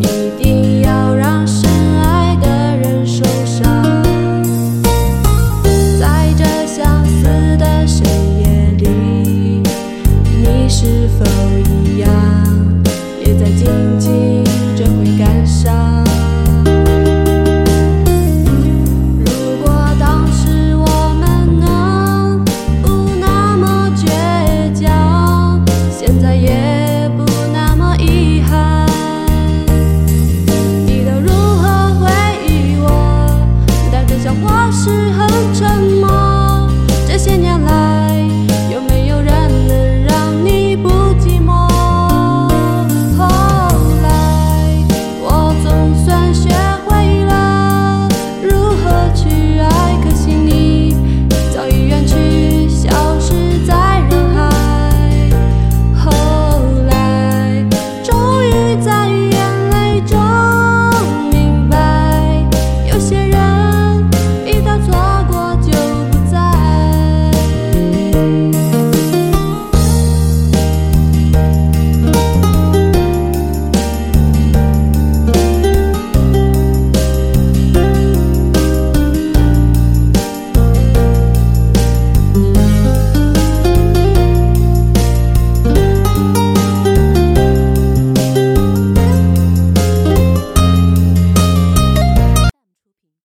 一定要让深爱的人受伤。在这相似的深夜里你是否一样也在静静